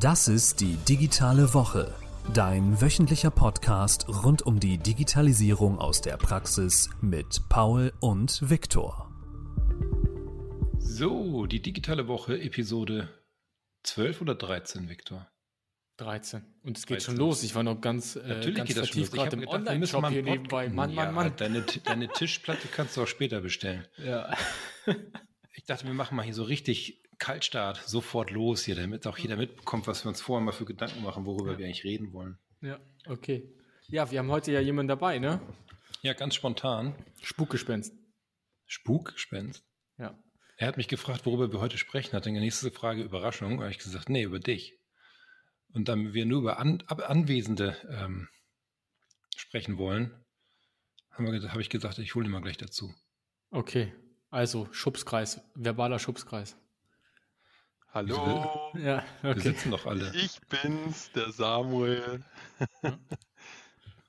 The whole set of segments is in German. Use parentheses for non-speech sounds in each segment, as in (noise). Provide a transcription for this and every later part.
Das ist die digitale Woche, dein wöchentlicher Podcast rund um die Digitalisierung aus der Praxis mit Paul und Viktor. So, die digitale Woche, Episode 12 oder 13, Viktor? 13. Und es geht 13. schon los. Ich war noch ganz, äh, Natürlich ganz geht das vertieft gerade im Online-Shop hier nebenbei. Mann, ja, Mann, Mann. Deine, deine Tischplatte kannst du auch später bestellen. (laughs) Ja. ich dachte, wir machen mal hier so richtig Kaltstart, sofort los hier, damit auch jeder mitbekommt, was wir uns vorher mal für Gedanken machen, worüber ja. wir eigentlich reden wollen. Ja, okay. Ja, wir haben heute ja jemanden dabei, ne? Ja, ganz spontan. Spukgespenst. Spukgespenst? Ja. Er hat mich gefragt, worüber wir heute sprechen. Hat dann die nächste Frage Überraschung. Da habe ich gesagt, nee, über dich. Und dann wir nur über An Anwesende ähm, sprechen wollen, habe hab ich gesagt, ich hole ihn mal gleich dazu. Okay, also Schubskreis, verbaler Schubskreis. Hallo. Ja, okay. Wir sitzen doch alle. Ich bin's, der Samuel.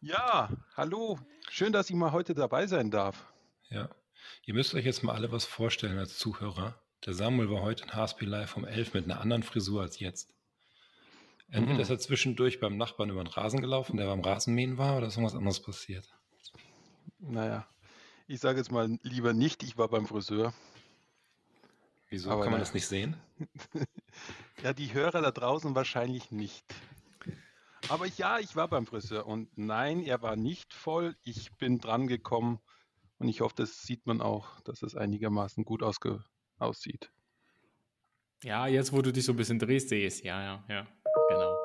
ja, hallo. Schön, dass ich mal heute dabei sein darf. Ja. Ihr müsst euch jetzt mal alle was vorstellen als Zuhörer. Der Samuel war heute in HSP Live um 11 mit einer anderen Frisur als jetzt. Entweder mhm. ist er zwischendurch beim Nachbarn über den Rasen gelaufen, der beim Rasenmähen war, oder ist irgendwas anderes passiert? Naja, ich sage jetzt mal lieber nicht, ich war beim Friseur. Wieso Aber kann man das nicht sehen? (laughs) ja, die Hörer da draußen wahrscheinlich nicht. Aber ja, ich war beim Friseur und nein, er war nicht voll. Ich bin dran gekommen und ich hoffe, das sieht man auch, dass es einigermaßen gut aussieht. Ja, jetzt wo du dich so ein bisschen drehst, sehe ich es. Ja, ja, ja, genau.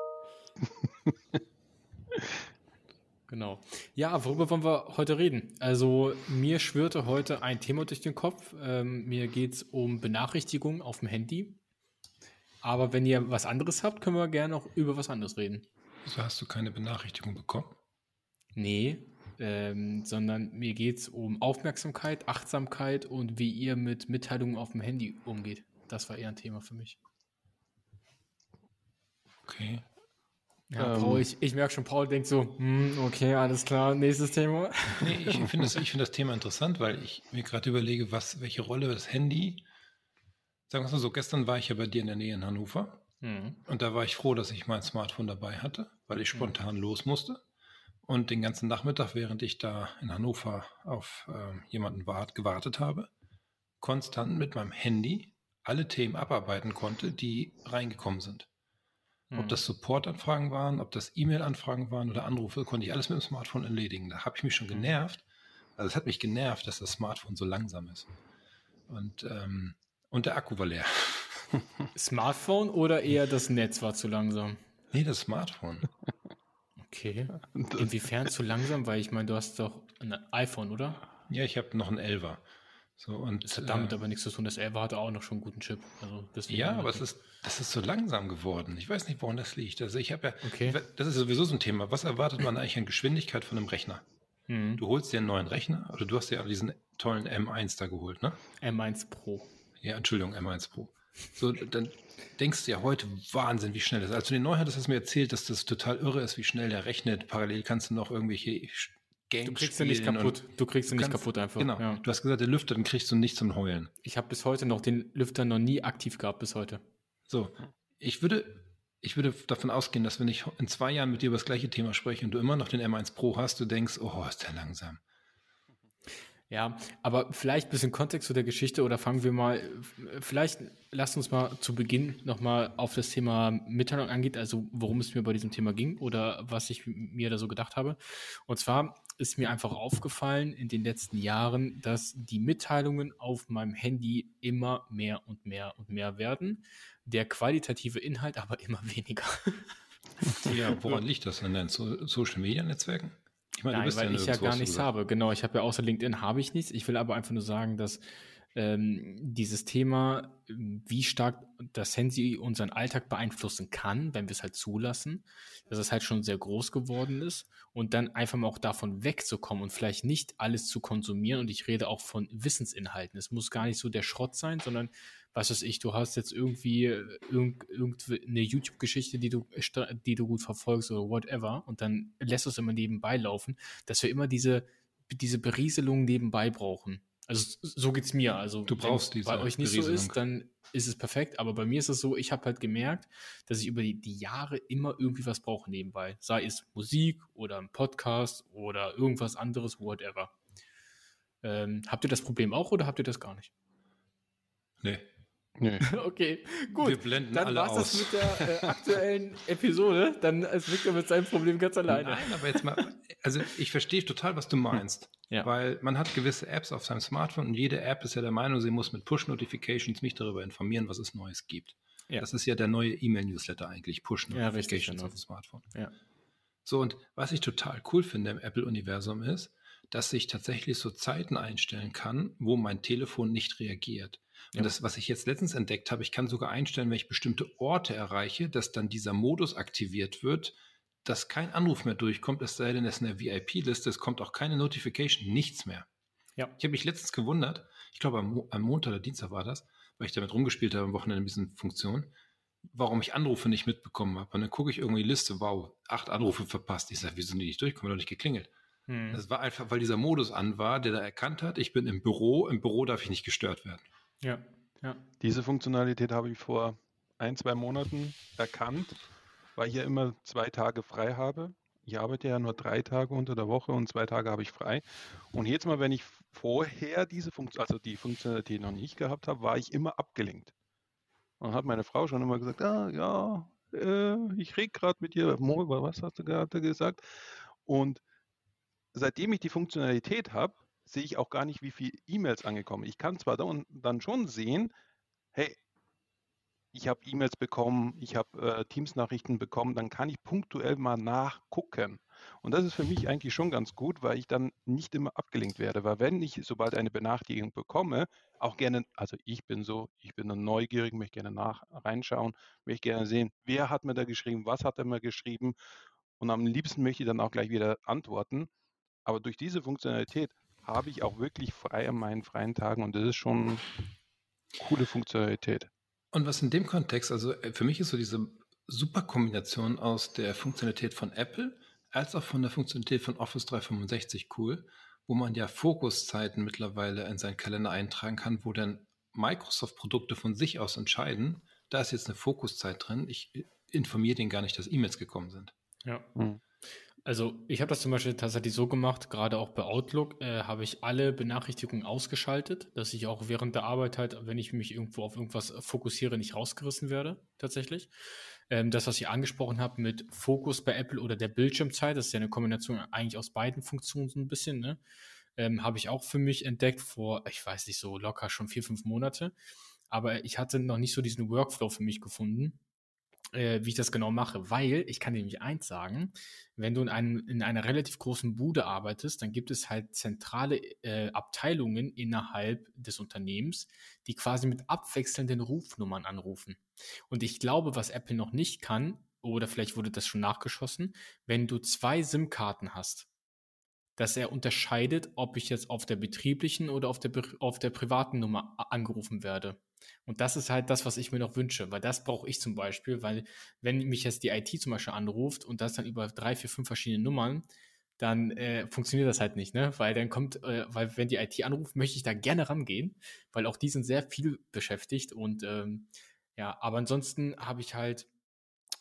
(laughs) Genau. Ja, worüber wollen wir heute reden? Also mir schwirrte heute ein Thema durch den Kopf. Ähm, mir geht's um Benachrichtigungen auf dem Handy. Aber wenn ihr was anderes habt, können wir gerne auch über was anderes reden. Wieso hast du keine Benachrichtigung bekommen? Nee, ähm, sondern mir geht's um Aufmerksamkeit, Achtsamkeit und wie ihr mit Mitteilungen auf dem Handy umgeht. Das war eher ein Thema für mich. Okay. Ja, ähm, Paul, ich, ich merke schon, Paul denkt so, hm, okay, alles klar, nächstes Thema. Nee, ich finde das, find das Thema interessant, weil ich mir gerade überlege, was, welche Rolle das Handy, sagen wir mal so, gestern war ich ja bei dir in der Nähe in Hannover mhm. und da war ich froh, dass ich mein Smartphone dabei hatte, weil ich spontan mhm. los musste. Und den ganzen Nachmittag, während ich da in Hannover auf äh, jemanden wart, gewartet habe, konstant mit meinem Handy alle Themen abarbeiten konnte, die reingekommen sind. Mhm. Ob das Support-Anfragen waren, ob das E-Mail-Anfragen waren oder Anrufe, konnte ich alles mit dem Smartphone erledigen. Da habe ich mich schon mhm. genervt. Also es hat mich genervt, dass das Smartphone so langsam ist. Und, ähm, und der Akku war leer. (laughs) Smartphone oder eher das Netz war zu langsam? Nee, das Smartphone. Okay. (laughs) Inwiefern zu langsam? Weil ich meine, du hast doch ein iPhone, oder? Ja, ich habe noch ein 11er. So, und, das hat damit äh, aber nichts zu tun. Das 11 hatte auch noch schon einen guten Chip. Also ja, aber es ist, das ist so langsam geworden. Ich weiß nicht, woran das liegt. Also ich habe ja, okay. das ist sowieso so ein Thema. Was erwartet man eigentlich an Geschwindigkeit von einem Rechner? Mhm. Du holst dir einen neuen Rechner oder du hast dir diesen tollen M1 da geholt, ne? M1 Pro. Ja, Entschuldigung, M1 Pro. So, dann denkst du ja heute Wahnsinn, wie schnell das ist. Als du den neu hattest, hast du mir erzählt, dass das total irre ist, wie schnell der rechnet. Parallel kannst du noch irgendwelche Games Du kriegst ihn nicht kaputt. Du kriegst ihn nicht kaputt einfach. Genau. Ja. Du hast gesagt, der Lüfter, den kriegst du nicht zum Heulen. Ich habe bis heute noch den Lüfter noch nie aktiv gehabt bis heute. So, ich würde, ich würde davon ausgehen, dass wenn ich in zwei Jahren mit dir über das gleiche Thema spreche und du immer noch den M1 Pro hast, du denkst, oh, ist der langsam. Ja, aber vielleicht ein bisschen Kontext zu der Geschichte oder fangen wir mal, vielleicht lasst uns mal zu Beginn nochmal auf das Thema Mitteilung angeht, also worum es mir bei diesem Thema ging oder was ich mir da so gedacht habe. Und zwar ist mir einfach aufgefallen in den letzten Jahren, dass die Mitteilungen auf meinem Handy immer mehr und mehr und mehr werden. Der qualitative Inhalt aber immer (laughs) weniger. Ja, woran liegt das an deinen Social Media Netzwerken? Ich meine, Nein, weil ja ich ja gar nichts habe. Genau, ich habe ja außer LinkedIn habe ich nichts. Ich will aber einfach nur sagen, dass ähm, dieses Thema, wie stark das Handy unseren Alltag beeinflussen kann, wenn wir es halt zulassen, dass es halt schon sehr groß geworden ist und dann einfach mal auch davon wegzukommen und vielleicht nicht alles zu konsumieren. Und ich rede auch von Wissensinhalten. Es muss gar nicht so der Schrott sein, sondern was weiß ich, du hast jetzt irgendwie irgend, irgendeine YouTube-Geschichte, die du, die du gut verfolgst oder whatever und dann lässt du es immer nebenbei laufen, dass wir immer diese, diese Berieselung nebenbei brauchen Also so geht es mir. Also du brauchst wenn bei euch nicht so ist, dann ist es perfekt. Aber bei mir ist es so, ich habe halt gemerkt, dass ich über die, die Jahre immer irgendwie was brauche nebenbei. Sei es Musik oder ein Podcast oder irgendwas anderes, whatever. Ähm, habt ihr das Problem auch oder habt ihr das gar nicht? Nee. Nö. (laughs) Okay, gut. Wir blenden Dann war es das mit der äh, (laughs) aktuellen Episode. Dann ist Victor mit seinem Problem ganz alleine. Nein, aber jetzt mal, also ich verstehe total, was du meinst. Ja. Weil man hat gewisse Apps auf seinem Smartphone und jede App ist ja der Meinung, sie muss mit Push-Notifications mich darüber informieren, was es Neues gibt. Ja. Das ist ja der neue E-Mail-Newsletter eigentlich, Push-Notifications ja, genau. auf dem Smartphone. Ja. So, und was ich total cool finde im Apple-Universum ist, dass ich tatsächlich so Zeiten einstellen kann, wo mein Telefon nicht reagiert. Und ja. das, was ich jetzt letztens entdeckt habe, ich kann sogar einstellen, wenn ich bestimmte Orte erreiche, dass dann dieser Modus aktiviert wird, dass kein Anruf mehr durchkommt, es sei denn, es ist eine VIP-Liste, es kommt auch keine Notification, nichts mehr. Ja. Ich habe mich letztens gewundert, ich glaube am, am, Montag oder Dienstag war das, weil ich damit rumgespielt habe am Wochenende mit diesen Funktionen, warum ich Anrufe nicht mitbekommen habe. Und dann gucke ich irgendwie die Liste, wow, acht Anrufe verpasst. Ich sage, wieso sind die nicht durchgekommen, doch nicht geklingelt. Hm. Das war einfach, weil dieser Modus an war, der da erkannt hat, ich bin im Büro, im Büro darf ich nicht gestört werden. Ja, ja. Diese Funktionalität habe ich vor ein, zwei Monaten erkannt, weil ich ja immer zwei Tage frei habe. Ich arbeite ja nur drei Tage unter der Woche und zwei Tage habe ich frei. Und jetzt mal, wenn ich vorher diese Funktion, also die Funktionalität noch nicht gehabt habe, war ich immer abgelenkt. Und hat meine Frau schon immer gesagt, ah, ja, äh, ich rede gerade mit dir. Was hast du gerade gesagt? Und seitdem ich die Funktionalität habe, sehe ich auch gar nicht, wie viele E-Mails angekommen. Ich kann zwar dann, schon sehen, hey, ich habe E-Mails bekommen, ich habe äh, Teams-Nachrichten bekommen, dann kann ich punktuell mal nachgucken. Und das ist für mich eigentlich schon ganz gut, weil ich dann nicht immer abgelenkt werde. Weil wenn ich, sobald eine Benachrichtigung bekomme, auch gerne, also ich bin so, ich bin dann neugierig, möchte gerne nach reinschauen, möchte gerne sehen, wer hat mir da geschrieben, was hat er mir geschrieben. Und am liebsten möchte ich dann auch gleich wieder antworten. Aber durch diese Funktionalität habe ich auch wirklich frei an meinen freien Tagen und das ist schon eine coole Funktionalität. Und was in dem Kontext, also äh, für mich ist so diese super Kombination aus der Funktionalität von Apple als auch von der Funktionalität von Office 365 cool, wo man ja Fokuszeiten mittlerweile in seinen Kalender eintragen kann, wo dann Microsoft-Produkte von sich aus entscheiden, da ist jetzt eine Fokuszeit drin, ich äh, informiere den gar nicht, dass E-Mails gekommen sind. Ja. Hm. Also ich habe das zum Beispiel tatsächlich so gemacht, gerade auch bei Outlook äh, habe ich alle Benachrichtigungen ausgeschaltet, dass ich auch während der Arbeit halt, wenn ich mich irgendwo auf irgendwas fokussiere, nicht rausgerissen werde, tatsächlich. Ähm, das, was ich angesprochen habe mit Fokus bei Apple oder der Bildschirmzeit, das ist ja eine Kombination eigentlich aus beiden Funktionen so ein bisschen, ne? Ähm, habe ich auch für mich entdeckt vor, ich weiß nicht, so locker schon vier, fünf Monate. Aber ich hatte noch nicht so diesen Workflow für mich gefunden äh, wie ich das genau mache, weil ich kann dir nämlich eins sagen, wenn du in, einem, in einer relativ großen Bude arbeitest, dann gibt es halt zentrale äh, Abteilungen innerhalb des Unternehmens, die quasi mit abwechselnden Rufnummern anrufen. Und ich glaube, was Apple noch nicht kann, oder vielleicht wurde das schon nachgeschossen, wenn du zwei SIM-Karten hast, dass er unterscheidet, ob ich jetzt auf der betrieblichen oder auf der, auf der privaten Nummer angerufen werde. Und das ist halt das, was ich mir noch wünsche, weil das brauche ich zum Beispiel, weil wenn mich jetzt die IT zum Beispiel anruft und das dann über drei, vier, fünf verschiedene Nummern, dann äh, funktioniert das halt nicht, ne? Weil dann kommt, äh, weil wenn die IT anruft, möchte ich da gerne rangehen, weil auch die sind sehr viel beschäftigt und ähm, ja, aber ansonsten habe ich halt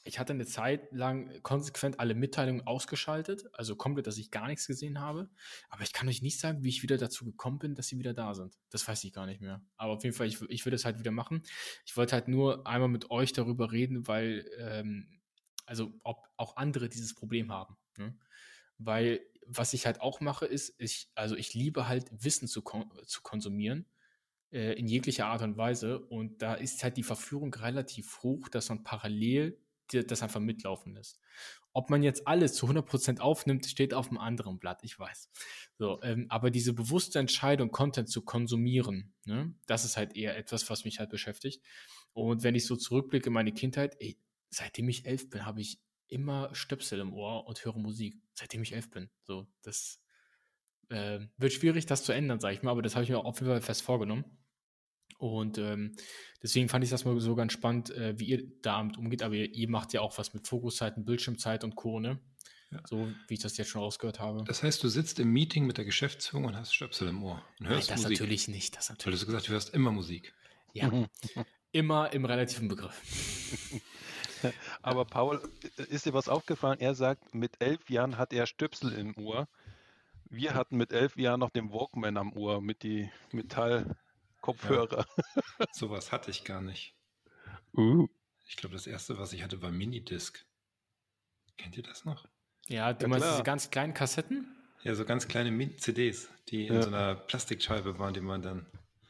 ich hatte eine Zeit lang konsequent alle Mitteilungen ausgeschaltet, also komplett, dass ich gar nichts gesehen habe. Aber ich kann euch nicht sagen, wie ich wieder dazu gekommen bin, dass sie wieder da sind. Das weiß ich gar nicht mehr. Aber auf jeden Fall, ich, ich würde es halt wieder machen. Ich wollte halt nur einmal mit euch darüber reden, weil, ähm, also ob auch andere dieses Problem haben. Ne? Weil was ich halt auch mache, ist, ich, also ich liebe halt Wissen zu, kon zu konsumieren äh, in jeglicher Art und Weise. Und da ist halt die Verführung relativ hoch, dass man parallel das einfach mitlaufen lässt. Ob man jetzt alles zu 100% aufnimmt, steht auf einem anderen Blatt, ich weiß. So, ähm, aber diese bewusste Entscheidung, Content zu konsumieren, ne, das ist halt eher etwas, was mich halt beschäftigt. Und wenn ich so zurückblicke in meine Kindheit, ey, seitdem ich elf bin, habe ich immer Stöpsel im Ohr und höre Musik. Seitdem ich elf bin. So, das äh, wird schwierig, das zu ändern, sage ich mal, aber das habe ich mir auf jeden Fall fest vorgenommen. Und ähm, deswegen fand ich das mal so ganz spannend, äh, wie ihr damit umgeht. Aber ihr, ihr, macht ja auch was mit Fokuszeiten, Bildschirmzeit und Co. Ne? Ja. So wie ich das jetzt schon rausgehört habe. Das heißt, du sitzt im Meeting mit der Geschäftsführung und hast Stöpsel im Ohr und hörst Nein, das Musik. natürlich nicht. Das natürlich Weil du gesagt, du hörst immer Musik. Ja, (laughs) immer im relativen Begriff. (laughs) Aber Paul, ist dir was aufgefallen? Er sagt, mit elf Jahren hat er Stöpsel im Ohr. Wir hatten mit elf Jahren noch den Walkman am Ohr mit die Metallkopfhörer. Ja. (laughs) Sowas hatte ich gar nicht. Uh. Ich glaube, das erste, was ich hatte, war Minidisc. Kennt ihr das noch? Ja, du ja, meinst klar. diese ganz kleinen Kassetten? Ja, so ganz kleine CDs, die ja. in so einer Plastikscheibe waren, die man dann.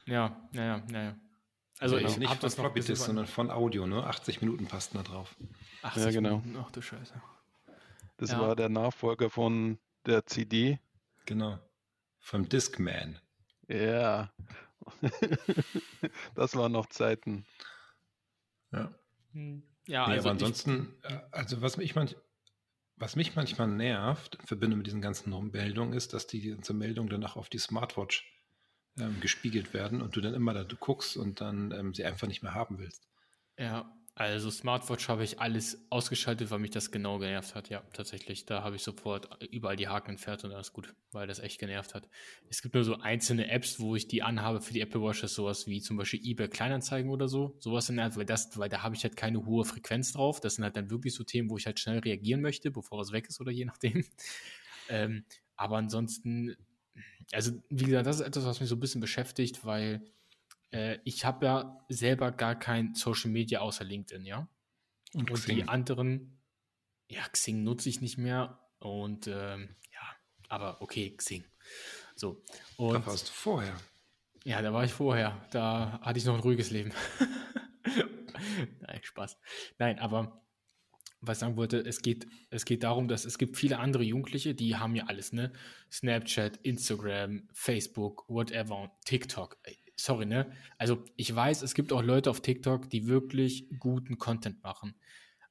Ja, ja, ja, ja. Also, also ich nicht von Floppy Disk, sondern von Audio, ne? 80 Minuten passten da drauf. 80 ja, genau. Minuten, ach du Scheiße. Das ja. war der Nachfolger von der CD. Genau. Vom Discman. Ja. (laughs) das waren noch Zeiten. Ja. Hm. Ja, nee, also aber ansonsten, ich, äh, also was mich, manch, was mich manchmal nervt in Verbindung mit diesen ganzen Meldungen ist, dass die ganze Meldung danach auf die Smartwatch ähm, gespiegelt werden und du dann immer da du guckst und dann ähm, sie einfach nicht mehr haben willst. Ja, also Smartwatch habe ich alles ausgeschaltet, weil mich das genau genervt hat. Ja, tatsächlich. Da habe ich sofort überall die Haken entfernt und alles gut, weil das echt genervt hat. Es gibt nur so einzelne Apps, wo ich die anhabe für die Apple Watches, sowas wie zum Beispiel eBay Kleinanzeigen oder so. Sowas in der weil das, weil da habe ich halt keine hohe Frequenz drauf. Das sind halt dann wirklich so Themen, wo ich halt schnell reagieren möchte, bevor es weg ist oder je nachdem. (laughs) Ähm, aber ansonsten also wie gesagt, das ist etwas, was mich so ein bisschen beschäftigt, weil äh, ich habe ja selber gar kein Social Media außer LinkedIn, ja. Und, und die anderen, ja, Xing nutze ich nicht mehr und ähm, ja, aber okay, Xing. So. Und, da warst du vorher. Ja, da war ich vorher. Da hatte ich noch ein ruhiges Leben. (laughs) Nein, Spaß. Nein, aber was ich sagen wollte, es geht, es geht darum, dass es gibt viele andere Jugendliche, die haben ja alles, ne? Snapchat, Instagram, Facebook, whatever, TikTok. Sorry, ne? Also ich weiß, es gibt auch Leute auf TikTok, die wirklich guten Content machen.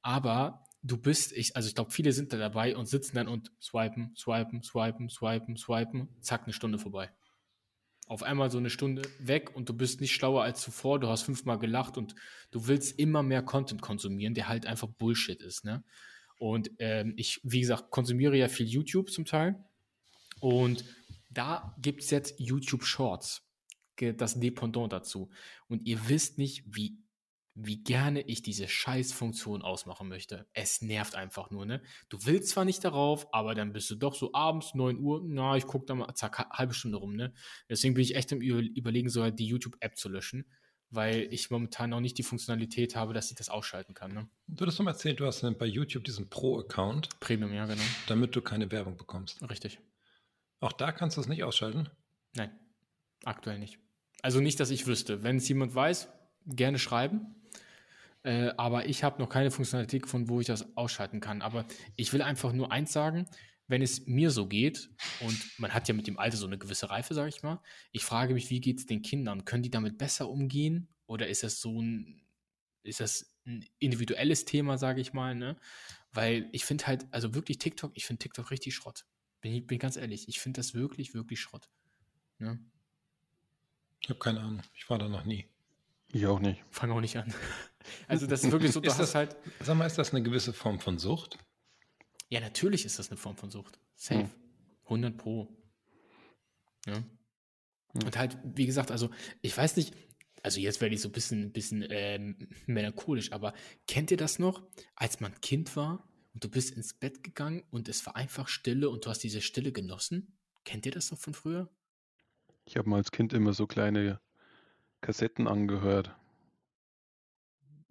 Aber du bist, ich, also ich glaube, viele sind da dabei und sitzen dann und swipen, swipen, swipen, swipen, swipen, zack, eine Stunde vorbei auf einmal so eine Stunde weg und du bist nicht schlauer als zuvor, du hast fünfmal gelacht und du willst immer mehr Content konsumieren, der halt einfach Bullshit ist, ne? Und ähm, ich, wie gesagt, konsumiere ja viel YouTube zum Teil. Und da gibt es jetzt YouTube Shorts, das Dependant dazu. Und ihr wisst nicht, wie wie gerne ich diese Scheißfunktion ausmachen möchte. Es nervt einfach nur, ne? Du willst zwar nicht darauf, aber dann bist du doch so abends, 9 Uhr, na, ich gucke da mal, zack, halbe Stunde rum, ne? Deswegen bin ich echt im Überlegen, so halt die YouTube-App zu löschen, weil ich momentan noch nicht die Funktionalität habe, dass ich das ausschalten kann, ne? Du hast mal erzählt, du hast bei YouTube diesen Pro-Account. Premium, ja, genau. Damit du keine Werbung bekommst. Richtig. Auch da kannst du es nicht ausschalten? Nein, aktuell nicht. Also nicht, dass ich wüsste. Wenn es jemand weiß, gerne schreiben. Äh, aber ich habe noch keine Funktionalität gefunden, wo ich das ausschalten kann. Aber ich will einfach nur eins sagen, wenn es mir so geht, und man hat ja mit dem Alter so eine gewisse Reife, sage ich mal, ich frage mich, wie geht es den Kindern? Können die damit besser umgehen? Oder ist das so ein, ist das ein individuelles Thema, sage ich mal, ne? Weil ich finde halt, also wirklich TikTok, ich finde TikTok richtig Schrott. Bin bin ganz ehrlich, ich finde das wirklich, wirklich Schrott. Ne? Ich habe keine Ahnung, ich war da noch nie. Ich auch nicht. Fang auch nicht an. Also das ist wirklich so, ist das halt. Sag mal, ist das eine gewisse Form von Sucht? Ja, natürlich ist das eine Form von Sucht. Safe. Hm. 100 pro. Ja. Hm. Und halt, wie gesagt, also ich weiß nicht, also jetzt werde ich so ein bisschen, bisschen ähm, melancholisch, aber kennt ihr das noch, als man Kind war und du bist ins Bett gegangen und es war einfach Stille und du hast diese Stille genossen? Kennt ihr das noch von früher? Ich habe mal als Kind immer so kleine Kassetten angehört.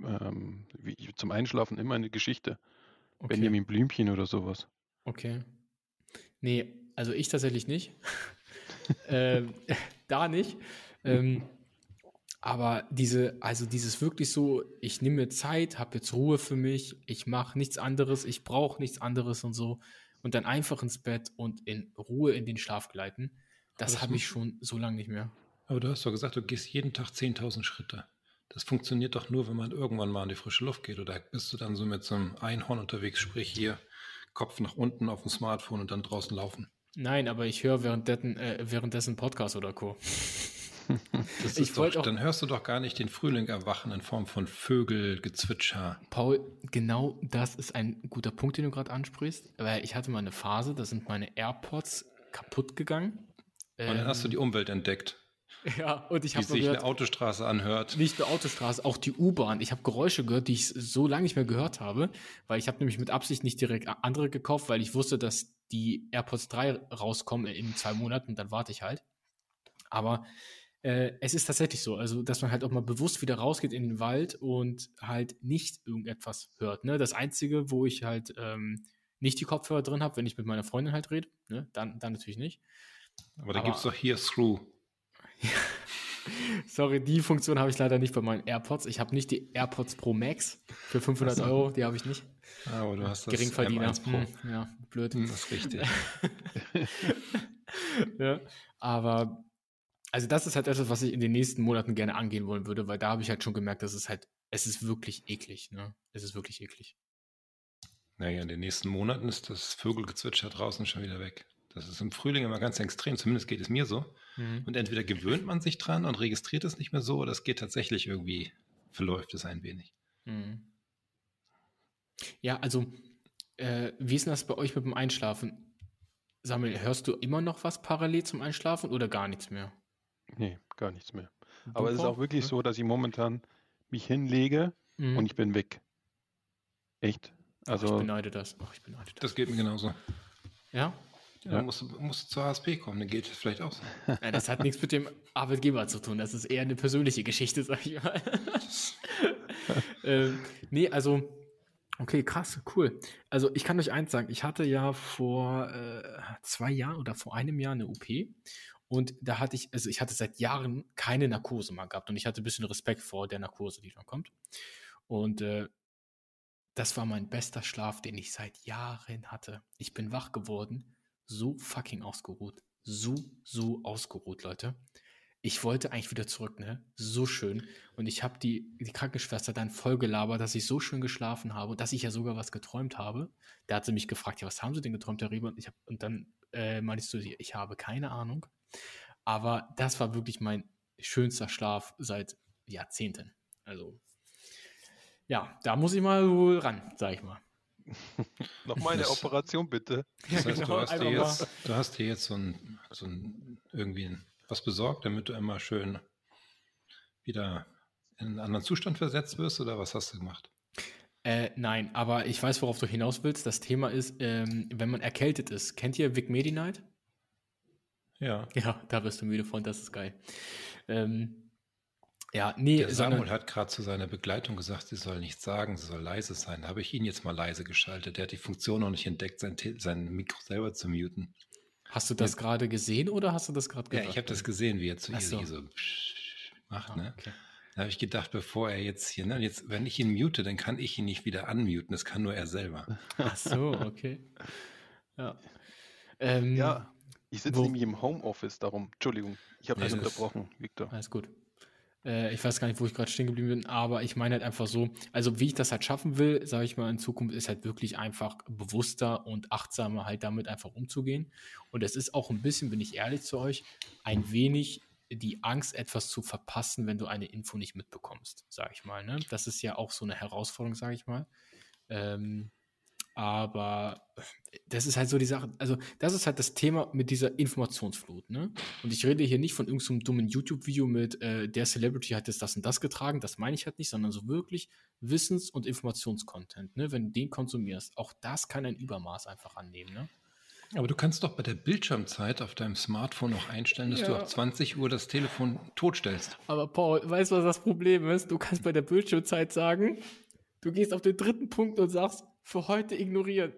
Ähm, wie, zum Einschlafen immer eine Geschichte. Okay. Benjamin Blümchen oder sowas. Okay. Nee, also ich tatsächlich nicht. (laughs) ähm, (laughs) da nicht. Ähm, aber diese, also dieses wirklich so, ich nehme mir Zeit, habe jetzt Ruhe für mich, ich mache nichts anderes, ich brauche nichts anderes und so. Und dann einfach ins Bett und in Ruhe in den Schlaf gleiten. Das habe ich schon so lange nicht mehr. Aber du hast doch gesagt, du gehst jeden Tag 10.000 Schritte. Das funktioniert doch nur, wenn man irgendwann mal in die frische Luft geht. Oder bist du dann so mit so einem Einhorn unterwegs, sprich hier Kopf nach unten auf dem Smartphone und dann draußen laufen? Nein, aber ich höre währenddessen, äh, währenddessen Podcast oder Co. (laughs) Das ist doch, auch, dann hörst du doch gar nicht den Frühling erwachen in Form von Vögelgezwitscher. Paul, genau das ist ein guter Punkt, den du gerade ansprichst, weil ich hatte mal eine Phase, da sind meine AirPods kaputt gegangen. Und dann ähm, hast du die Umwelt entdeckt. (laughs) Ja, und ich habe sich gehört, eine Autostraße anhört. Nicht nur Autostraße, auch die U-Bahn. Ich habe Geräusche gehört, die ich so lange nicht mehr gehört habe, weil ich habe nämlich mit Absicht nicht direkt andere gekauft, weil ich wusste, dass die AirPods 3 rauskommen in zwei Monaten, dann warte ich halt. Aber äh, es ist tatsächlich so, also dass man halt auch mal bewusst wieder rausgeht in den Wald und halt nicht irgendetwas hört. Ne? Das Einzige, wo ich halt ähm, nicht die Kopfhörer drin habe, wenn ich mit meiner Freundin halt rede, ne? dann, dann natürlich nicht. Aber da gibt es doch hier Through. (laughs) Sorry, die Funktion habe ich leider nicht bei meinen AirPods. Ich habe nicht die AirPods Pro Max für 500 so. Euro, die habe ich nicht. Ah, aber du hast das Geringverdiener. Hm, ja, blöd. Hm, das ist richtig. (laughs) ja, aber also das ist halt etwas, was ich in den nächsten Monaten gerne angehen wollen würde, weil da habe ich halt schon gemerkt, dass es halt, es ist wirklich eklig, ne? Es ist wirklich eklig. Naja, in den nächsten Monaten ist das Vögelgezwitscher draußen schon wieder weg. Das ist im Frühling immer ganz extrem, zumindest geht es mir so. Mhm. Und entweder gewöhnt man sich dran und registriert es nicht mehr so, oder es geht tatsächlich irgendwie, verläuft es ein wenig. Mhm. Ja, also, äh, wie ist denn das bei euch mit dem Einschlafen? Samuel, hörst du immer noch was parallel zum Einschlafen oder gar nichts mehr? Nee, gar nichts mehr. Du Aber es ist auch wirklich ja? so, dass ich momentan mich hinlege mhm. und ich bin weg. Echt? Also, Ach, ich beneide das. Ach, ich beneide das. Das geht mir genauso. Ja? Ja, ja. Musst, musst du zur HSP kommen, dann geht das vielleicht auch so. (laughs) Ja, das hat nichts mit dem Arbeitgeber zu tun. Das ist eher eine persönliche Geschichte, sag ich mal. (laughs) ähm, nee, also, okay, krass, cool. Also, ich kann euch eins sagen. Ich hatte ja vor äh, zwei Jahren oder vor einem Jahr eine UP. Und da hatte ich, also ich hatte seit Jahren keine Narkose mal gehabt. Und ich hatte ein bisschen Respekt vor der Narkose, die dann kommt. Und äh, das war mein bester Schlaf, den ich seit Jahren hatte. Ich bin wach geworden so fucking ausgeruht. So, so ausgeruht, Leute. Ich wollte eigentlich wieder zurück, ne? So schön. Und ich habe die, die Krankenschwester dann voll gelabert, dass ich so schön geschlafen habe und dass ich ja sogar was geträumt habe. Da hat sie mich gefragt, ja, was haben Sie denn geträumt, Herr Reber? Und, ich hab, und dann äh, meinte ich ihr, ich habe keine Ahnung. Aber das war wirklich mein schönster Schlaf seit Jahrzehnten. Also, ja, da muss ich mal ran, sag ich mal. (laughs) Nochmal eine Operation bitte. Das heißt, du, hast dir jetzt, du hast dir jetzt so ein, so ein irgendwie ein, was besorgt, damit du immer schön wieder in einen anderen Zustand versetzt wirst oder was hast du gemacht? Äh, nein, aber ich weiß, worauf du hinaus willst. Das Thema ist, ähm, wenn man erkältet ist. Kennt ihr Vic Medi Night? Ja. Ja, da bist du müde von, das ist geil. Ähm, ja, nee. Der Samuel hat gerade zu seiner Begleitung gesagt, sie soll nichts sagen, sie soll leise sein. Da habe ich ihn jetzt mal leise geschaltet. Der hat die Funktion noch nicht entdeckt, sein, sein Mikro selber zu muten. Hast du das ja. gerade gesehen oder hast du das gerade gesagt? Ja, ich habe das gesehen, wie er zu ihr so, so macht. Ne? Okay. Da habe ich gedacht, bevor er jetzt hier, ne, jetzt, wenn ich ihn mute, dann kann ich ihn nicht wieder unmuten. Das kann nur er selber. (laughs) Ach so, okay. Ja. Ähm, ja, ich sitze nämlich im Homeoffice, darum. Entschuldigung, ich habe nee, dich unterbrochen, Victor. Alles gut. Äh, ich weiß gar nicht, wo ich gerade stehen geblieben bin, aber ich meine halt einfach so, also wie ich das halt schaffen will, sage ich mal in Zukunft, ist halt wirklich einfach bewusster und achtsamer halt damit einfach umzugehen. Und es ist auch ein bisschen, bin ich ehrlich zu euch, ein wenig die Angst, etwas zu verpassen, wenn du eine Info nicht mitbekommst, sage ich mal. Ne? Das ist ja auch so eine Herausforderung, sage ich mal. Ähm, aber das ist halt so die Sache, also das ist halt das Thema mit dieser Informationsflut, ne? Und ich rede hier nicht von irgendeinem dummen YouTube-Video mit, äh, der Celebrity hat jetzt das und das getragen, das meine ich halt nicht, sondern so wirklich Wissens- und Informationscontent, ne? Wenn du den konsumierst, auch das kann ein Übermaß einfach annehmen, ne? Aber du kannst doch bei der Bildschirmzeit auf deinem Smartphone auch einstellen, dass ja. du ab 20 Uhr das Telefon totstellst. Aber Paul, weißt du, was das Problem ist? Du kannst bei der Bildschirmzeit sagen, du gehst auf den dritten Punkt und sagst, für heute ignorieren.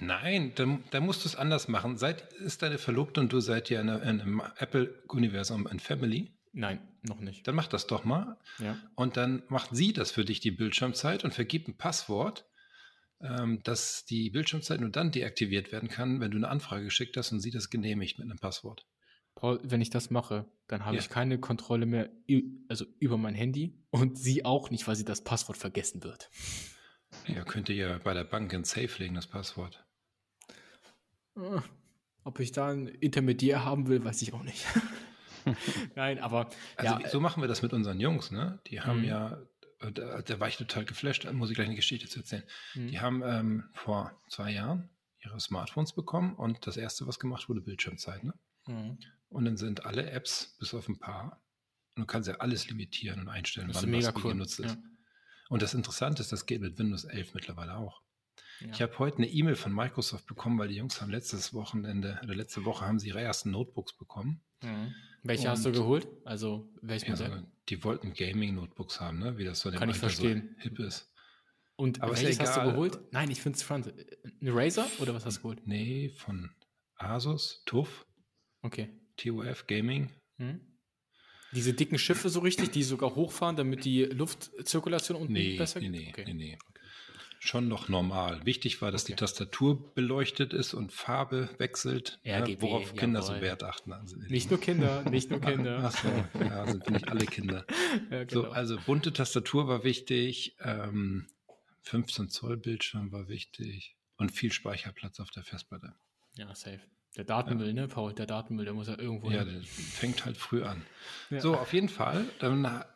Nein, da, da musst du es anders machen. Seid, ist deine Verlobte und du seid ja in, einem Apple-Universum ein Family? Nein, noch nicht. Dann mach das doch mal. Ja. Und dann macht sie das für dich, die Bildschirmzeit, und vergibt ein Passwort, ähm, dass die Bildschirmzeit nur dann deaktiviert werden kann, wenn du eine Anfrage geschickt hast und sie das genehmigt mit einem Passwort. Paul, wenn ich das mache, dann habe ja. ich keine Kontrolle mehr also über mein Handy und sie auch nicht, weil sie das Passwort vergessen wird. Ja, könnt ihr ja bei der Bank in Safe legen, das Passwort. Ob ich da ein Intermediär haben will, weiß ich auch nicht. (laughs) Nein, aber. Also ja, so machen wir das mit unseren Jungs, ne? Die haben mhm. ja, äh, da, da, war ich total geflasht, da muss ich gleich eine Geschichte zu erzählen. Mhm. Die haben ähm, vor zwei Jahren ihre Smartphones bekommen und das erste, was gemacht wurde, Bildschirmzeit, ne? Mhm. Und dann sind alle Apps, bis auf ein paar, und du kannst ja alles limitieren und einstellen, wann was cool. genutzt ist. Ja. Und das Interessante ist, das geht mit Windows 11 mittlerweile auch. Ja. Ich habe heute eine E-Mail von Microsoft bekommen, weil die Jungs haben letztes Wochenende oder letzte Woche haben sie ihre ersten Notebooks bekommen. Mhm. Welche und hast du geholt? Also Modell? Ja, die wollten Gaming-Notebooks haben, ne? wie das so in Kann ich verstehen. So hip ist. Und Aber welches hast du geholt? Nein, ich finde es Front. Ein Razer oder was hast du geholt? Nee, von Asus, TUF. Okay. TUF Gaming. Hm? Diese dicken Schiffe so richtig, die sogar hochfahren, damit die Luftzirkulation unten nee, besser geht? Nee, nee, okay. nee, nee schon noch normal. Wichtig war, dass okay. die Tastatur beleuchtet ist und Farbe wechselt, RGB, ja, worauf Kinder jawohl. so Wert achten. Also nicht nur Kinder, (laughs) nicht nur Kinder. Ach so, ja, sind nicht alle Kinder. (laughs) Ja, genau. so, also bunte Tastatur war wichtig, ähm, 15 Zoll Bildschirm war wichtig und viel Speicherplatz auf der Festplatte. Ja, safe. Der Datenmüll, ja. ne, Paul? Der Datenmüll, der muss ja irgendwo. Ja, hin. der fängt halt früh an. Ja. So, auf jeden Fall.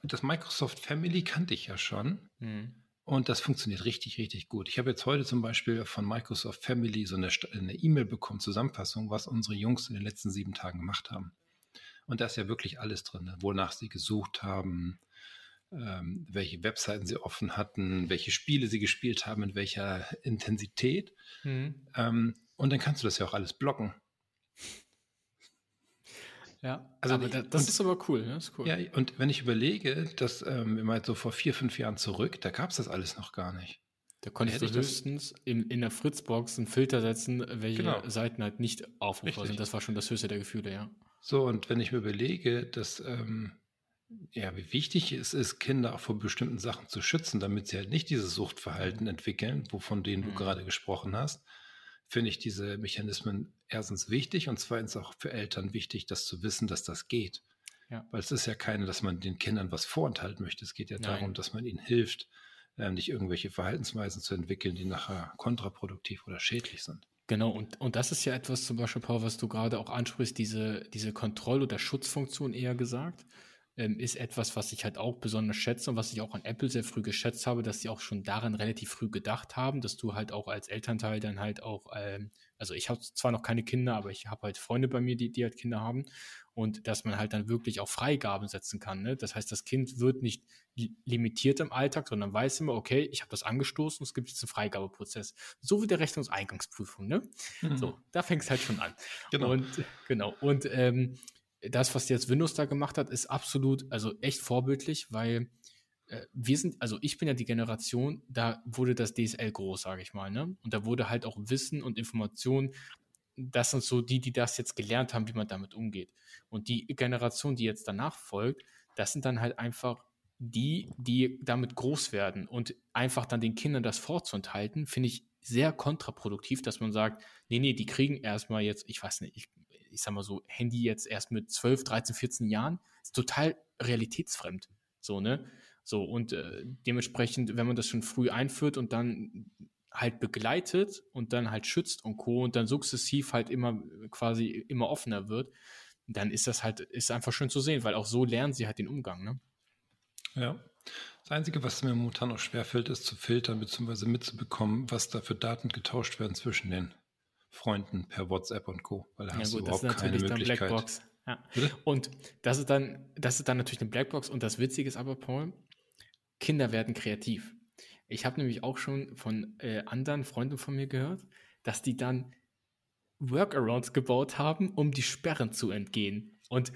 Das Microsoft Family kannte ich ja schon. Mhm. Und das funktioniert richtig, richtig gut. Ich habe jetzt heute zum Beispiel von Microsoft Family so eine E-Mail e bekommen, Zusammenfassung, was unsere Jungs in den letzten sieben Tagen gemacht haben. Und da ist ja wirklich alles drin, ne? wonach sie gesucht haben, ähm, welche Webseiten sie offen hatten, welche Spiele sie gespielt haben, in welcher Intensität. Mhm. Ähm, und dann kannst du das ja auch alles blocken. Ja, also aber das, das und, ist aber cool, ne? Das ist cool. Ja, und wenn ich überlege, dass ähm, wir mal so vor vier, fünf Jahren zurück, da gab es das alles noch gar nicht. Da konntest du höchstens in, in der Fritzbox einen Filter setzen, welche genau. Seiten halt nicht aufrufbar sind. Das war schon das höchste der Gefühle, ja. So, und wenn ich mir überlege, dass ähm, ja, wie wichtig es ist, Kinder auch vor bestimmten Sachen zu schützen, damit sie halt nicht dieses Suchtverhalten entwickeln, wovon denen du mhm. gerade gesprochen hast, finde ich diese Mechanismen erstens wichtig und zweitens auch für Eltern wichtig, das zu wissen, dass das geht. Ja. Weil es ist ja keine, dass man den Kindern was vorenthalten möchte. Es geht ja Nein. darum, dass man ihnen hilft, äh, nicht irgendwelche Verhaltensweisen zu entwickeln, die nachher kontraproduktiv oder schädlich sind. Genau, und, und das ist ja etwas zum Beispiel, Paul, was du gerade auch ansprichst, diese, diese Kontroll- oder Schutzfunktion eher gesagt ähm, ist etwas, was ich halt auch besonders schätze und was ich auch an Apple sehr früh geschätzt habe, dass sie auch schon daran relativ früh gedacht haben, dass du halt auch als Elternteil dann halt auch, ähm, also ich habe zwar noch keine Kinder, aber ich habe halt Freunde bei mir, die, die halt Kinder haben und dass man halt dann wirklich auch Freigaben setzen kann. Ne? Das heißt, das Kind wird nicht limitiert im Alltag, sondern weiß immer, okay, ich habe das angestoßen, es gibt jetzt einen Freigabeprozess. So wie der Rechnungseingangsprüfung. Ne? Mhm. So, da fängt es halt schon an. Genau. Und genau. Und ähm, das, was jetzt Windows da gemacht hat, ist absolut, also echt vorbildlich, weil wir sind, also ich bin ja die Generation, da wurde das DSL groß, sage ich mal, ne? Und da wurde halt auch Wissen und Information, das sind so die, die das jetzt gelernt haben, wie man damit umgeht. Und die Generation, die jetzt danach folgt, das sind dann halt einfach die, die damit groß werden und einfach dann den Kindern das vorzuenthalten, finde ich sehr kontraproduktiv, dass man sagt, nee, nee, die kriegen erstmal jetzt, ich weiß nicht, ich ich sag mal so, Handy jetzt erst mit 12, 13, 14 Jahren, ist total realitätsfremd. So, ne? So, und äh, dementsprechend, wenn man das schon früh einführt und dann halt begleitet und dann halt schützt und Co. und dann sukzessiv halt immer quasi immer offener wird, dann ist das halt, ist einfach schön zu sehen, weil auch so lernen sie halt den Umgang, ne? Ja. Das Einzige, was mir momentan noch schwerfällt, ist zu filtern bzw. mitzubekommen, was da für Daten getauscht werden zwischen den Freunden per WhatsApp und Co. Weil da ja, hast gut, du überhaupt das ist natürlich keine Möglichkeit. Blackbox. Ja. Und das ist dann, das ist dann natürlich eine Blackbox. Und das Witzige ist aber, Paul, Kinder werden kreativ. Ich habe nämlich auch schon von äh, anderen Freunden von mir gehört, dass die dann Workarounds gebaut haben, um die Sperren zu entgehen. Und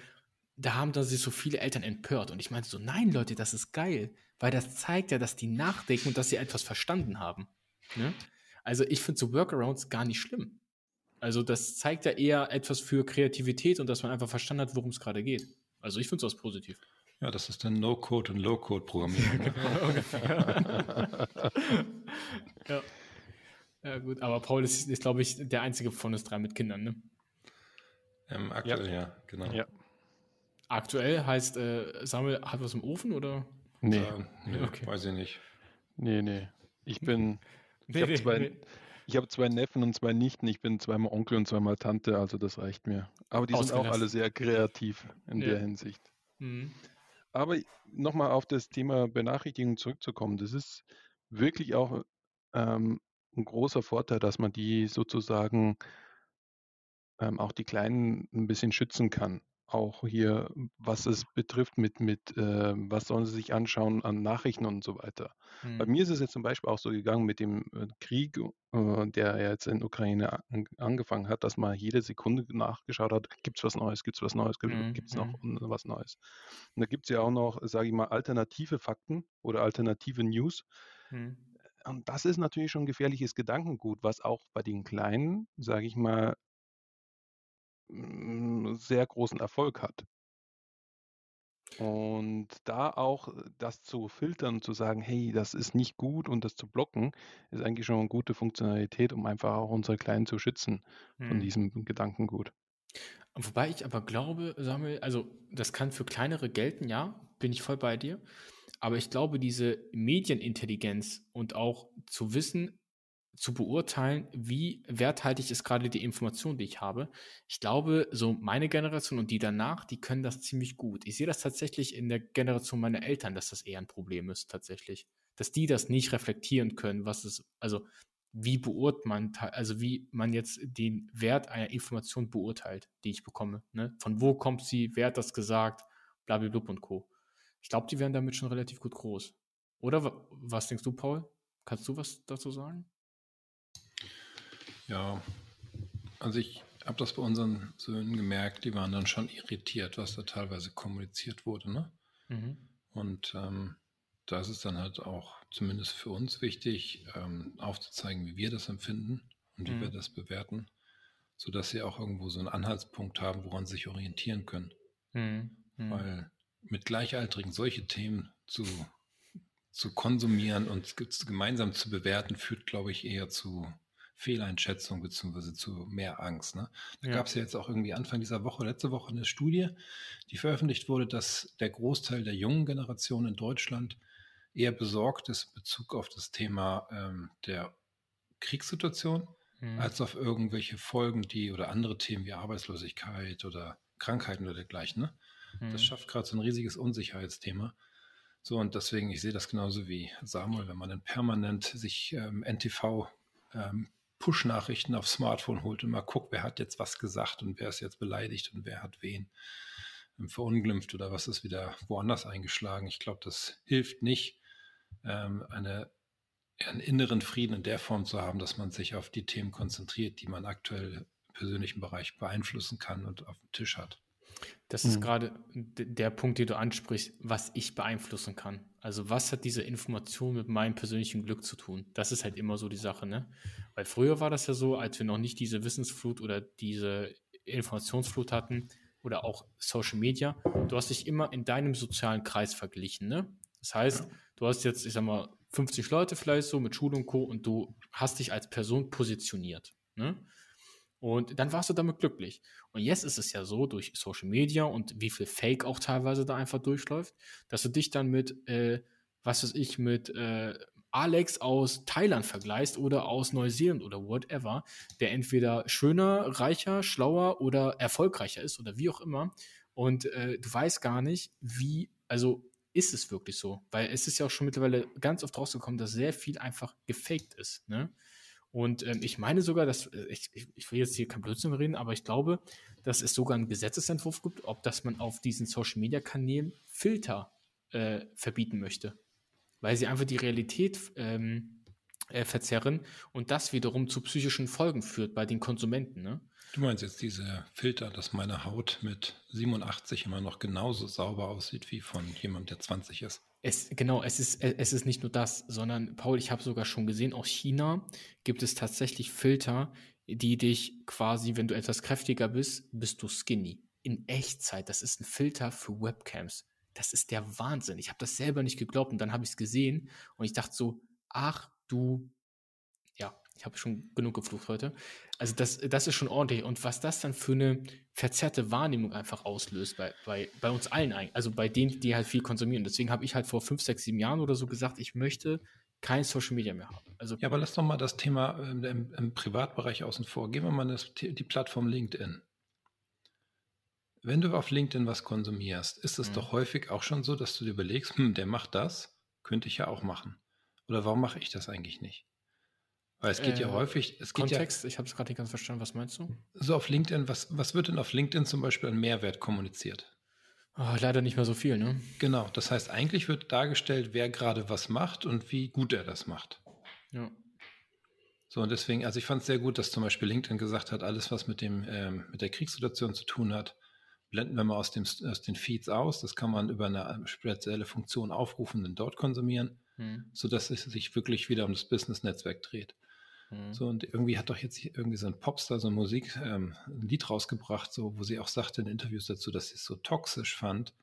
da haben dann sich so viele Eltern empört. Und ich meinte so, nein, Leute, das ist geil, weil das zeigt ja, dass die nachdenken und dass sie etwas verstanden haben. Ne? Also ich finde so Workarounds gar nicht schlimm. Also das zeigt ja eher etwas für Kreativität und dass man einfach verstanden hat, worum es gerade geht. Also ich finde es positiv. Ja, das ist dann No-Code und Low-Code-Programmierung. Ne? (laughs) ja. ja, gut. Aber Paul ist, ist glaube ich, der einzige von uns drei mit Kindern, ne? Ähm, aktuell, ja. ja, genau. Ja. Aktuell heißt, äh, Samuel hat was im Ofen oder? Nee. Ja, nee okay. Weiß ich nicht. Nee, nee. Ich bin. (laughs) Ich nee, nee, zwei, nee Ich habe zwei Neffen und zwei Nichten. Ich bin zweimal Onkel und zweimal Tante, also das reicht mir. Aber die sind auch alle sehr kreativ in ja. der Hinsicht. Mhm. Aber nochmal auf das Thema Benachrichtigungen zurückzukommen. Das ist wirklich auch ähm, ein großer Vorteil, dass man die sozusagen ähm, auch die Kleinen ein bisschen schützen kann. Auch hier, was es betrifft mit, mit äh, was sollen sie sich anschauen an Nachrichten und so weiter. Hm. Bei mir ist es jetzt zum Beispiel auch so gegangen mit dem äh, Krieg, äh, der jetzt in Ukraine an, angefangen hat, dass man jede Sekunde nachgeschaut hat, gibt es was Neues, gibt es was Neues, gibt es hm. noch hm. was Neues. Und da gibt es ja auch noch, sage ich mal, alternative Fakten oder alternative News. Hm. Und das ist natürlich schon gefährliches Gedankengut, was auch bei den Kleinen, sage ich mal, sehr großen Erfolg hat. Und da auch äh, das zu filtern, zu sagen, hey, das ist nicht gut und das zu blocken, ist eigentlich schon eine gute Funktionalität, um einfach auch unsere Kleinen zu schützen von hm. diesem Gedankengut. Wobei ich aber glaube, Samuel, also das kann für kleinere gelten, ja, bin ich voll bei dir. Aber ich glaube, diese Medienintelligenz und auch zu wissen, zu beurteilen, wie werthaltig ist gerade die Information, die ich habe. Ich glaube, so meine Generation und die danach, die können das ziemlich gut. Ich sehe das tatsächlich in der Generation meiner Eltern, dass das eher ein Problem ist, tatsächlich. Dass die das nicht reflektieren können, was es, also wie beurteilt man, also wie man jetzt den Wert einer Information beurteilt, die ich bekomme. Ne? Von wo kommt sie, wer hat das gesagt, blablabla und Co. Ich glaube, die werden damit schon relativ gut groß. Oder was denkst du, Paul? Kannst du was dazu sagen? Ja, also ich habe das bei unseren Söhnen gemerkt, die waren dann schon irritiert, was da teilweise kommuniziert wurde. Ne? Mhm. Und ähm, da ist es dann halt auch zumindest für uns wichtig, ähm, aufzuzeigen, wie wir das empfinden und wie mhm. wir das bewerten, sodass sie auch irgendwo so einen Anhaltspunkt haben, woran sie sich orientieren können. Mhm. mhm. Weil mit Gleichaltrigen solche Themen zu, zu konsumieren und gemeinsam zu bewerten, führt, glaube ich, eher zu Fehleinschätzung beziehungsweise zu mehr Angst. Ne? Da ja. gab es ja jetzt auch irgendwie Anfang dieser Woche, letzte Woche eine Studie, die veröffentlicht wurde, dass der Großteil der jungen Generation in Deutschland eher besorgt ist in Bezug auf das Thema ähm, der Kriegssituation, mhm. als auf irgendwelche Folgen, die oder andere Themen wie Arbeitslosigkeit oder Krankheiten oder dergleichen. Ne? Mhm. Das schafft gerade so ein riesiges Unsicherheitsthema. So, und deswegen, ich sehe das genauso wie Samuel, wenn man dann permanent sich ähm, NTV ähm, Push-Nachrichten aufs Smartphone holt und mal guckt, wer hat jetzt was gesagt und wer ist jetzt beleidigt und wer hat wen ähm, verunglimpft oder was ist wieder woanders eingeschlagen. Ich glaube, das hilft nicht, ähm, eine, einen inneren Frieden in der Form zu haben, dass man sich auf die Themen konzentriert, die man aktuell im persönlichen Bereich beeinflussen kann und auf dem Tisch hat. Das ist mhm. gerade der Punkt, den du ansprichst, was ich beeinflussen kann. Also was hat diese Information mit meinem persönlichen Glück zu tun? Das ist halt immer so die Sache, ne? Weil früher war das ja so, als wir noch nicht diese Wissensflut oder diese Informationsflut hatten oder auch Social Media, du hast dich immer in deinem sozialen Kreis verglichen, ne? Das heißt, du hast jetzt, ich sag mal, 50 Leute vielleicht so mit Schule und Co. und du hast dich als Person positioniert, ne? Und dann warst du damit glücklich. Und jetzt ist es ja so, durch Social Media und wie viel Fake auch teilweise da einfach durchläuft, dass du dich dann mit, äh, was weiß ich, mit äh, Alex aus Thailand vergleichst oder aus Neuseeland oder whatever, der entweder schöner, reicher, schlauer oder erfolgreicher ist oder wie auch immer. Und äh, du weißt gar nicht, wie, also ist es wirklich so? Weil es ist ja auch schon mittlerweile ganz oft rausgekommen, dass sehr viel einfach gefaked ist. Ne? Und ähm, ich meine sogar, dass, äh, ich, ich will jetzt hier kein Blödsinn reden, aber ich glaube, dass es sogar einen Gesetzesentwurf gibt, ob dass man auf diesen Social Media Kanälen Filter äh, verbieten möchte. Weil sie einfach die Realität ähm, äh, verzerren und das wiederum zu psychischen Folgen führt bei den Konsumenten. Ne? Du meinst jetzt diese Filter, dass meine Haut mit 87 immer noch genauso sauber aussieht wie von jemandem, der 20 ist? Es, genau, es ist, es ist nicht nur das, sondern Paul, ich habe sogar schon gesehen, aus China gibt es tatsächlich Filter, die dich quasi, wenn du etwas kräftiger bist, bist du skinny. In Echtzeit. Das ist ein Filter für Webcams. Das ist der Wahnsinn. Ich habe das selber nicht geglaubt und dann habe ich es gesehen und ich dachte so, ach du ich habe schon genug geflucht heute. Also das, das ist schon ordentlich. Und was das dann für eine verzerrte Wahrnehmung einfach auslöst bei, bei, bei uns allen eigentlich, also bei denen, die halt viel konsumieren. Deswegen habe ich halt vor fünf, sechs, sieben Jahren oder so gesagt, ich möchte kein Social Media mehr habe. Also, ja, aber lass doch mal das Thema im, im, im Privatbereich außen vor. Gehen wir mal das, die Plattform LinkedIn. Wenn du auf LinkedIn was konsumierst, ist es mhm. doch häufig auch schon so, dass du dir überlegst, hm, der macht das, könnte ich ja auch machen. Oder warum mache ich das eigentlich nicht? Weil es geht äh, ja häufig. Es Kontext, ja, ich habe es gerade nicht ganz verstanden. Was meinst du? So auf LinkedIn, was, was wird denn auf LinkedIn zum Beispiel an Mehrwert kommuniziert? Oh, leider nicht mehr so viel, ne? Genau. Das heißt, eigentlich wird dargestellt, wer gerade was macht und wie gut er das macht. Ja. So, und deswegen, also ich fand es sehr gut, dass zum Beispiel LinkedIn gesagt hat, alles, was mit dem, ähm, mit der Kriegssituation zu tun hat, blenden wir mal aus, dem, aus den Feeds aus. Das kann man über eine spezielle Funktion aufrufen und dort konsumieren, hm. sodass es sich wirklich wieder um das Business-Netzwerk dreht. Mhm. So, und irgendwie hat doch jetzt irgendwie so ein Popstar, so ein Musik, ähm, ein Lied rausgebracht, so, wo sie auch sagte in Interviews dazu, dass sie es so toxisch fand,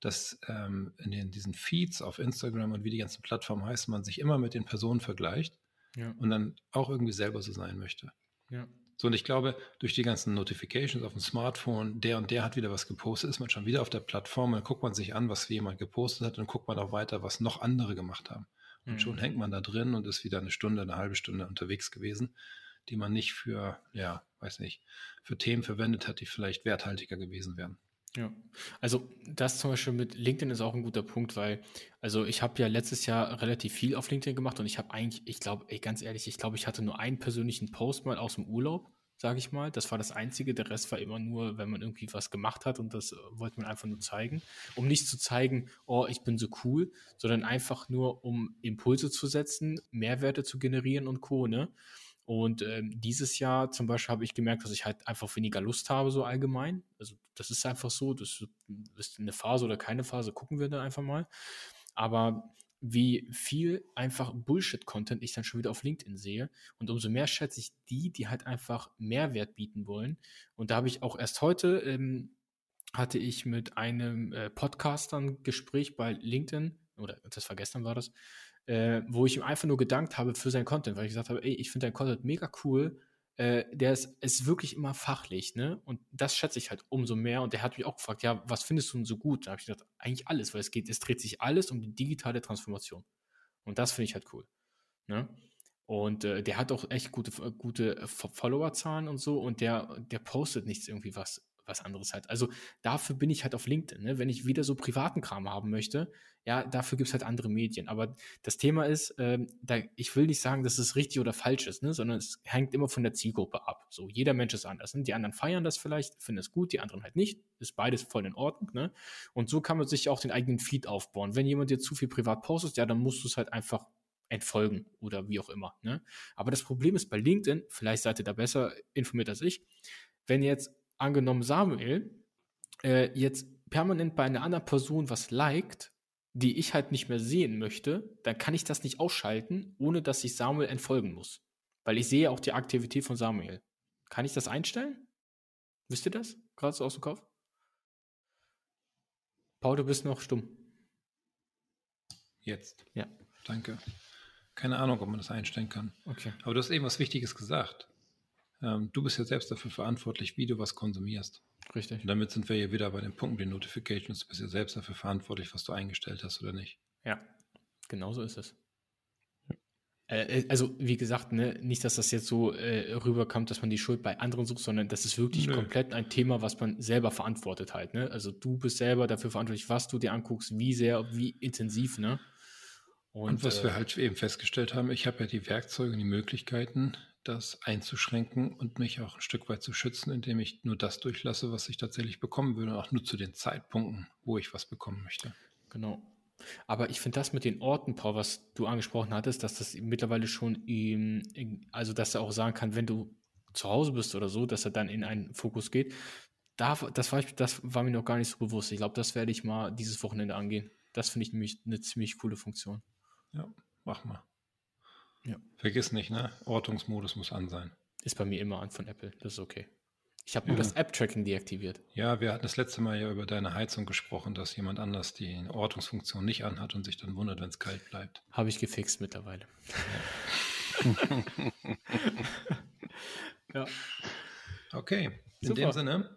dass ähm, in den, diesen Feeds auf Instagram und wie die ganzen Plattformen heißen, man sich immer mit den Personen vergleicht ja. und dann auch irgendwie selber so sein möchte. Ja. So, und ich glaube, durch die ganzen Notifications auf dem Smartphone, der und der hat wieder was gepostet, ist man schon wieder auf der Plattform, dann guckt man sich an, was jemand gepostet hat, und guckt man auch weiter, was noch andere gemacht haben. Und mhm. schon hängt man da drin und ist wieder eine Stunde, eine halbe Stunde unterwegs gewesen, die man nicht für, ja, weiß nicht, für Themen verwendet hat, die vielleicht werthaltiger gewesen wären. Ja, also das zum Beispiel mit LinkedIn ist auch ein guter Punkt, weil, also ich habe ja letztes Jahr relativ viel auf LinkedIn gemacht und ich habe eigentlich, ich glaube, ganz ehrlich, ich glaube, ich hatte nur einen persönlichen Post mal aus dem Urlaub sage ich mal. Das war das Einzige. Der Rest war immer nur, wenn man irgendwie was gemacht hat und das äh, wollte man einfach nur zeigen. Um nicht zu zeigen, oh, ich bin so cool, sondern einfach nur, um Impulse zu setzen, Mehrwerte zu generieren und Co. Ne? Und ähm, dieses Jahr zum Beispiel habe ich gemerkt, dass ich halt einfach weniger Lust habe, so allgemein. Also das ist einfach so, das ist eine Phase oder keine Phase, gucken wir dann einfach mal. Aber wie viel einfach Bullshit-Content ich dann schon wieder auf LinkedIn sehe. Und umso mehr schätze ich die, die halt einfach Mehrwert bieten wollen. Und da habe ich auch erst heute, ähm, hatte ich mit einem äh, Podcaster ein Gespräch bei LinkedIn, oder das war gestern war das, äh, wo ich ihm einfach nur gedankt habe für sein Content, weil ich gesagt habe, ey, ich finde dein Content mega cool, äh, der ist, ist wirklich immer fachlich, ne? Und das schätze ich halt umso mehr. Und der hat mich auch gefragt, ja, was findest du denn so gut? Da habe ich gedacht, eigentlich alles, weil es geht, es dreht sich alles um die digitale Transformation. Und das finde ich halt cool. Ne? Und äh, der hat auch echt gute, gute Followerzahlen und so und der, der postet nichts irgendwie was was anderes halt. Also dafür bin ich halt auf LinkedIn. Ne? Wenn ich wieder so privaten Kram haben möchte, ja, dafür gibt es halt andere Medien. Aber das Thema ist, ähm, da, ich will nicht sagen, dass es richtig oder falsch ist, ne? sondern es hängt immer von der Zielgruppe ab. So, jeder Mensch ist anders. Ne? Die anderen feiern das vielleicht, finden es gut, die anderen halt nicht. Ist beides voll in Ordnung. Ne? Und so kann man sich auch den eigenen Feed aufbauen. Wenn jemand dir zu viel privat postet, ja, dann musst du es halt einfach entfolgen oder wie auch immer. Ne? Aber das Problem ist bei LinkedIn, vielleicht seid ihr da besser informiert als ich, wenn jetzt angenommen Samuel äh, jetzt permanent bei einer anderen Person was liked, die ich halt nicht mehr sehen möchte, dann kann ich das nicht ausschalten, ohne dass ich Samuel entfolgen muss. Weil ich sehe auch die Aktivität von Samuel. Kann ich das einstellen? Wisst ihr das? Gerade so aus dem Kopf? Paul, du bist noch stumm. Jetzt. Ja. Danke. Keine Ahnung, ob man das einstellen kann. Okay. Aber du hast eben was Wichtiges gesagt. Ähm, du bist ja selbst dafür verantwortlich, wie du was konsumierst. Richtig. Und damit sind wir ja wieder bei dem Punkt mit den Notifications. Du bist ja selbst dafür verantwortlich, was du eingestellt hast oder nicht. Ja, genau so ist es. Äh, äh, also, wie gesagt, ne, nicht, dass das jetzt so äh, rüberkommt, dass man die Schuld bei anderen sucht, sondern das ist wirklich Nö. komplett ein Thema, was man selber verantwortet halt. Ne? Also, du bist selber dafür verantwortlich, was du dir anguckst, wie sehr, wie intensiv. Ne? Und, und was äh, wir halt eben festgestellt haben, ich habe ja die Werkzeuge und die Möglichkeiten, das einzuschränken und mich auch ein Stück weit zu schützen, indem ich nur das durchlasse, was ich tatsächlich bekommen würde, auch nur zu den Zeitpunkten, wo ich was bekommen möchte. Genau. Aber ich finde das mit den Orten, Paul, was du angesprochen hattest, dass das mittlerweile schon, im, also dass er auch sagen kann, wenn du zu Hause bist oder so, dass er dann in einen Fokus geht. Da, das, war, das war mir noch gar nicht so bewusst. Ich glaube, das werde ich mal dieses Wochenende angehen. Das finde ich nämlich eine ziemlich coole Funktion. Ja, mach mal. Ja. Vergiss nicht, ne? Ortungsmodus muss an sein. Ist bei mir immer an von Apple. Das ist okay. Ich habe nur ja. das App-Tracking deaktiviert. Ja, wir hatten das letzte Mal ja über deine Heizung gesprochen, dass jemand anders die Ortungsfunktion nicht anhat und sich dann wundert, wenn es kalt bleibt. Habe ich gefixt mittlerweile. Ja. (laughs) ja. Okay, in Super. dem Sinne,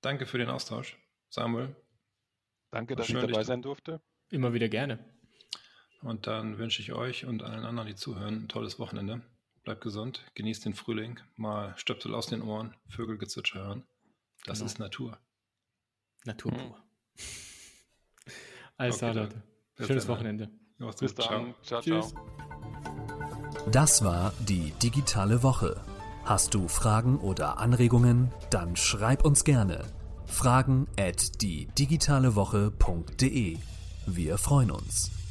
danke für den Austausch, Samuel. Danke, dass ich dabei sein durfte. Immer wieder gerne. Und dann wünsche ich euch und allen anderen, die zuhören, ein tolles Wochenende. Bleibt gesund, genießt den Frühling, mal Stöpsel aus den Ohren, Vögelgezwitscher hören. Das genau. ist Natur. Natur pur. Hm. Alles klar, Leute. Schönes Wochenende. Bis dann. Ciao, ciao. Tschüss. Das war die digitale Woche. Hast du Fragen oder Anregungen? Dann schreib uns gerne. Fragen at die digitale Woche.de. Wir freuen uns.